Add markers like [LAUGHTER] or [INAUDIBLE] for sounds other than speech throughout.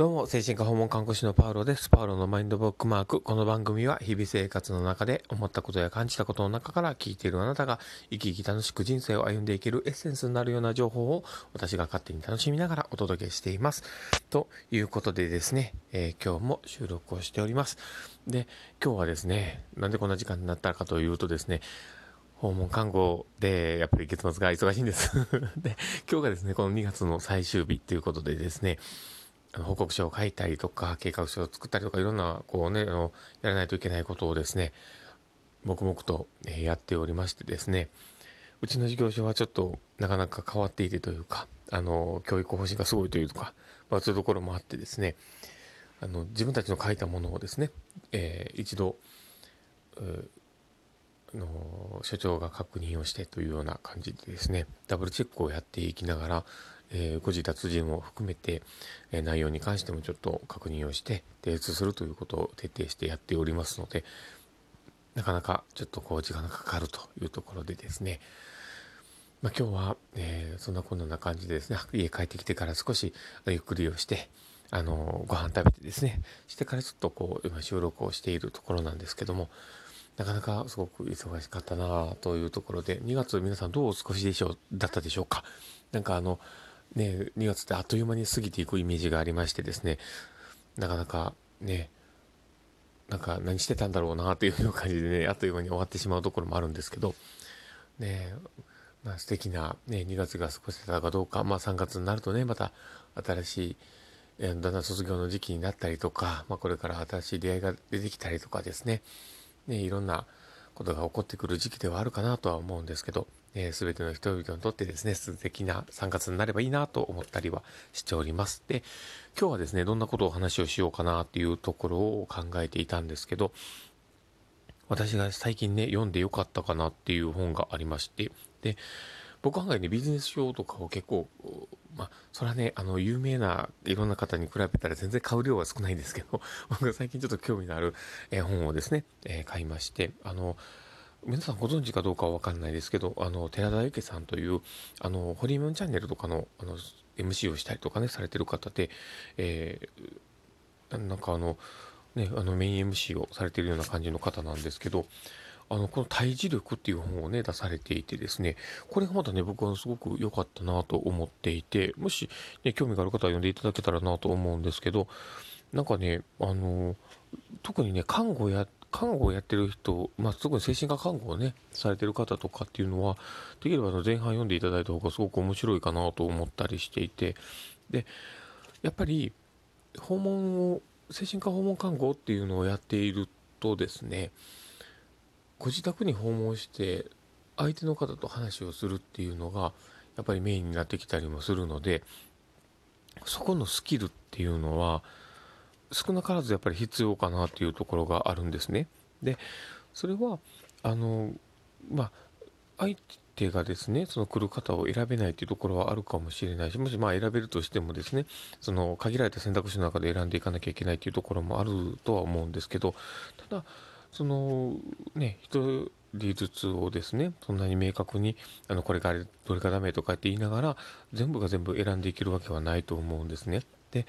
どうも、精神科訪問看護師のパウロです。パウロのマインドブックマーク。この番組は日々生活の中で思ったことや感じたことの中から聞いているあなたが生き生き楽しく人生を歩んでいけるエッセンスになるような情報を私が勝手に楽しみながらお届けしています。ということでですね、えー、今日も収録をしております。で、今日はですね、なんでこんな時間になったかというとですね、訪問看護で、やっぱり月末が忙しいんです [LAUGHS] で、今日がですね、この2月の最終日ということでですね、報告書を書いたりとか、計画書を作ったりとか、いろんな、こうね、あの、やらないといけないことをですね、黙々とやっておりましてですね、うちの事業所はちょっとなかなか変わっていてというか、あの、教育方針がすごいというか、まあそういうところもあってですね、あの、自分たちの書いたものをですね、えー、一度、の所長が確認をしてというような感じでですね、ダブルチェックをやっていきながら、えー、誤字脱字も含めて、え、内容に関してもちょっと確認をして提出するということを徹底してやっておりますので、なかなかちょっとこう時間がかかるというところでですね、まあ、今日は、えー、そんなこんな感じでですね、家帰ってきてから少しゆっくりをして、あのご飯食べてですね、してからちょっとこう、今収録をしているところなんですけども、なかなかすごく忙しかったなというところで、2月皆さんどうお過ごしでしょう、だったでしょうか。なんかあの、ね、2月ってあっという間に過ぎていくイメージがありましてですね、なかなかね、なんか何してたんだろうなというう感じでね、あっという間に終わってしまうところもあるんですけど、ね、まあ、素敵な、ね、2月が過ごせたかどうか、まあ、3月になるとね、また新しい、えだんだん卒業の時期になったりとか、まあ、これから新しい出会いが出てきたりとかですね、ねいろんなことが起こってくる時期ではあるかなとは思うんですけど、えー、全ての人々にとってですね、素敵な3月になればいいなと思ったりはしております。で、今日はですね、どんなことをお話をしようかなっていうところを考えていたんですけど、私が最近ね、読んでよかったかなっていう本がありまして、で、僕案外ね、ビジネス書とかを結構、まあ、それはね、あの、有名ないろんな方に比べたら全然買う量は少ないんですけど、[LAUGHS] 僕が最近ちょっと興味のある、本をですね、え、買いまして、あの、皆さんご存知かどうかはわかんないですけど、あの、寺田由紀さんという、あの、ホリームンチャンネルとかの、あの、MC をしたりとかね、されてる方で、えー、なんかあの、ね、あの、メイン MC をされてるような感じの方なんですけど、あの、この対峙力っていう本をね、出されていてですね、これがまたね、僕はすごく良かったなと思っていて、もし、ね、興味がある方は読んでいただけたらなと思うんですけど、なんかね、あの、特にね、看護や看護をやってる人、まあ、特に精神科看護をね、されてる方とかっていうのは、できればの前半読んでいただいた方がすごく面白いかなと思ったりしていて、で、やっぱり、訪問を、精神科訪問看護っていうのをやっているとですね、ご自宅に訪問して、相手の方と話をするっていうのが、やっぱりメインになってきたりもするので、そこのスキルっていうのは、少なからずやっぱり必要かなというところがあるんですね。で、それは、あの、まあ、相手がですね、その来る方を選べないというところはあるかもしれないし、もしまあ選べるとしてもですね、その限られた選択肢の中で選んでいかなきゃいけないというところもあるとは思うんですけど、ただ、そのね、一人ずつをですね、そんなに明確に、あの、これがどれがダメとかって言いながら、全部が全部選んでいけるわけはないと思うんですね。で、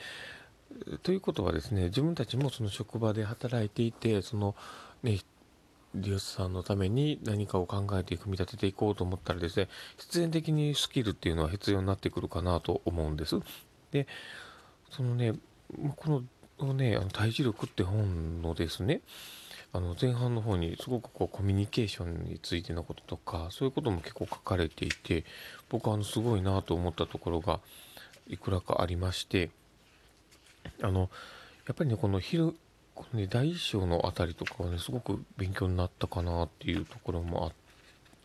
ということはですね、自分たちもその職場で働いていて、そのね、利用者さんのために何かを考えて組み立てていこうと思ったらですね、必然的にスキルっていうのは必要になってくるかなと思うんです。で、そのね、このね、あの体重力って本のですね、あの前半の方にすごくこうコミュニケーションについてのこととか、そういうことも結構書かれていて、僕はあのすごいなと思ったところがいくらかありまして、あの、やっぱりね、この昼、このね、大小のあたりとかはね、すごく勉強になったかなっていうところもあ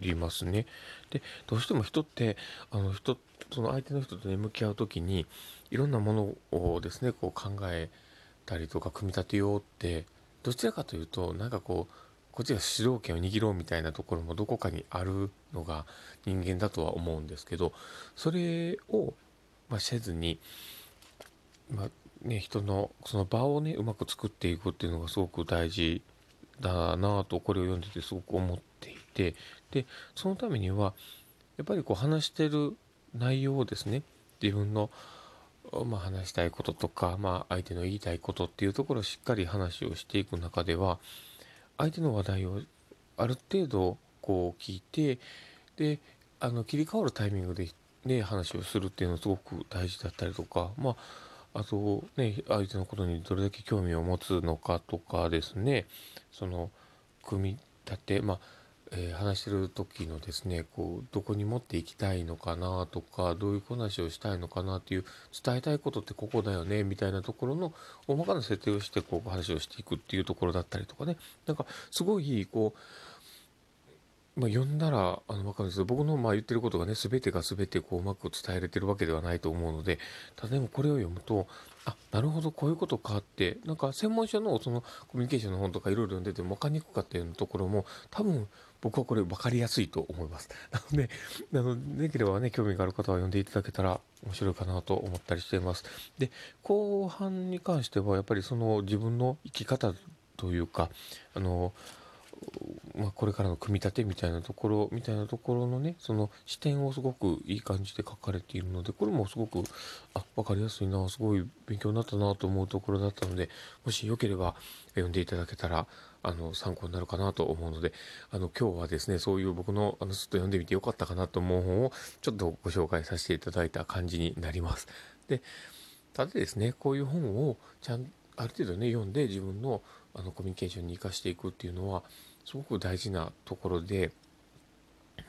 りますね。で、どうしても人って、あの人、その相手の人とね、向き合う時に、いろんなものをですね、こう考えたりとか、組み立てようって、どちらかというと、なんかこう、こっちが主導権を握ろうみたいなところもどこかにあるのが人間だとは思うんですけど、それを、まあ、せずに、まあ、ね、人のその場をね、うまく作っていくっていうのがすごく大事だなと、これを読んでてすごく思っていて、で、そのためには、やっぱりこう話してる内容をですね、自分のまあ、話したいこととか、まあ、相手の言いたいことっていうところをしっかり話をしていく中では相手の話題をある程度こう聞いてであの切り替わるタイミングで、ね、話をするっていうのはすごく大事だったりとかまああとね相手のことにどれだけ興味を持つのかとかですねその組み立てまあえー、話してる時のですねこうどこに持っていきたいのかなとかどういう話をしたいのかなっていう伝えたいことってここだよねみたいなところの大まかな設定をしてこう話をしていくっていうところだったりとかね。なんかすごいこうまあ、読んだらあの分かるんですけど僕のまあ言ってることがね全てが全てこううまく伝えれてるわけではないと思うのでただでもこれを読むとあなるほどこういうことかってなんか専門書のそのコミュニケーションの本とかいろいろ読んでても分かりにくかったようなところも多分僕はこれ分かりやすいと思います。[LAUGHS] なので、あのできればね興味がある方は読んでいただけたら面白いかなと思ったりしています。で後半に関してはやっぱりその自分の生き方というかあのまあ、これからの組み立てみたいなところみたいなところのねその視点をすごくいい感じで書かれているのでこれもすごくあ分かりやすいなすごい勉強になったなと思うところだったのでもしよければ読んでいただけたらあの参考になるかなと思うのであの今日はですねそういう僕のあのちょっと読んでみてよかったかなと思う本をちょっとご紹介させていただいた感じになります。でただですねこういう本をちゃんある程度ね読んで自分のあのコミュニケーションに生かしていくっていうのはすごく大事なところで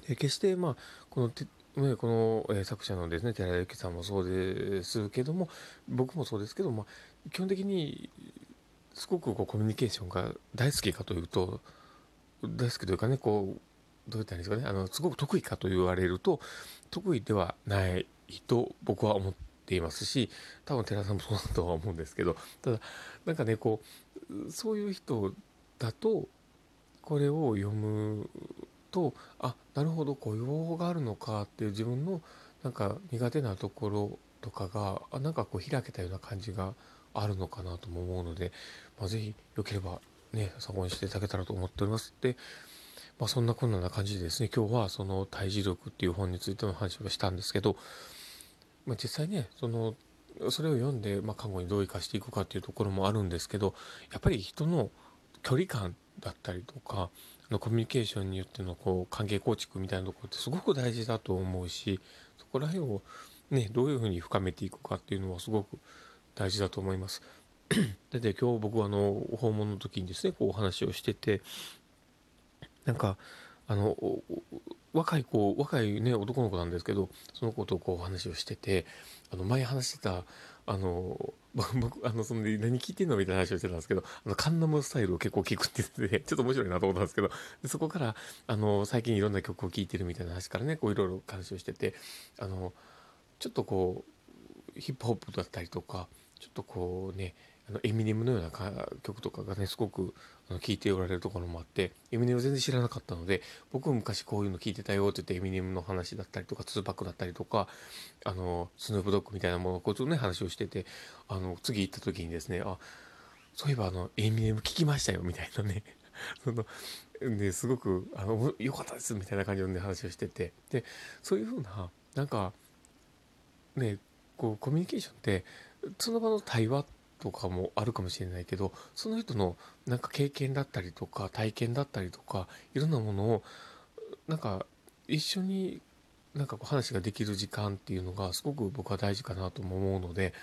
で決してまあこのね、この、え、作者のですね寺田由紀さんもそうですけども僕もそうですけど、まあ、基本的にすごくこうコミュニケーションが大好きかというと大好きというかねこうどう言ったらいいんですかねあのすごく得意かと言われると得意ではないと僕は思っていますし多分寺田さんもそうだとは思うんですけどただなんかねこうそういう人だとこれを読むとあなるほどこういう方法があるのかっていう自分のなんか苦手なところとかがあなんかこう開けたような感じがあるのかなとも思うので、まあ、是非よければね参考にしていただけたらと思っております。でまあ、そんなこんな感じでですね今日はその「対峙力」っていう本についての話をしたんですけど、まあ、実際ねそのそれを読んで、まあ、看護にどう生かしていくかっていうところもあるんですけどやっぱり人の距離感だったりとかのコミュニケーションによってのこう関係構築みたいなところってすごく大事だと思うしそこら辺をねどういうふうに深めていくかっていうのはすごく大事だと思います。だって今日僕はあの訪問の時にですねこうお話をしててなんかあの若い子若いね男の子なんですけどその子とこうお話をしててあの前話してたあの [LAUGHS] 僕あのその何聞いてんのみたいな話をしてたんですけどあのカンナムスタイルを結構聞くって言ってて [LAUGHS] ちょっと面白いなと思ったんですけどそこからあの最近いろんな曲を聴いてるみたいな話からねこういろいろ話をしててあのちょっとこうヒップホップだったりとかちょっとこうねあのエミネムのような曲とかがねすごく聴いておられるところもあってエミネム全然知らなかったので僕も昔こういうの聞いてたよって言ってエミネムの話だったりとかツーパックだったりとかあのスヌープドッグみたいなものをこうちょっとね話をしててあの次行った時にですねあそういえばあのエミネム聞きましたよみたいなね。[LAUGHS] そのですごくあの良かったですみたいな感じの、ね、話をしてて。でそういうふうななんかねこうコミュニケーションってその場の対話とかもあるかもしれないけどその人のなんか経験だったりとか体験だったりとかいろんなものをなんか一緒になんかこう話ができる時間っていうのがすごく僕は大事かなとも思うので、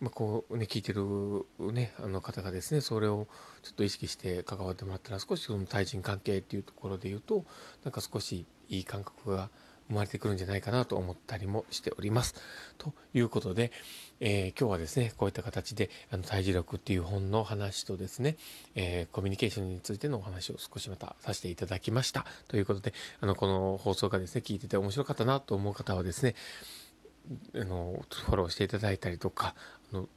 まあ、こうね聞いてるねあの方がですねそれをちょっと意識して関わってもらったら少しその対人関係っていうところで言うとなんか少しいい感覚が生まれてくるんじゃないかなと思ったりもしております。ということで、えー、今日はですね、こういった形で、あの、胎児力っていう本の話とですね、えー、コミュニケーションについてのお話を少しまたさせていただきました。ということで、あの、この放送がですね、聞いてて面白かったなと思う方はですね、あの、フォローしていただいたりとか、あの、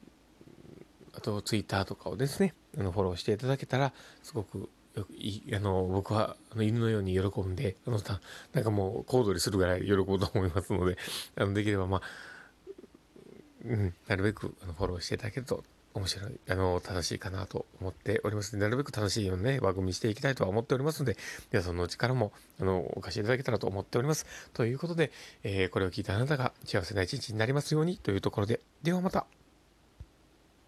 あと、ツイッターとかをですね、あの、フォローしていただけたら、すごくあの僕はあの犬のように喜んであのなんかもう小躍りするぐらい喜ぶと思いますので [LAUGHS] あのできればまあ、うん、なるべくあのフォローしていただけると面白い、あの、正しいかなと思っておりますなるべく楽しいようなね、枠組みしていきたいとは思っておりますので、皆さんのお力も、あの、お貸しいただけたらと思っております。ということで、えー、これを聞いたあなたが幸せな一日になりますようにというところで、ではまた。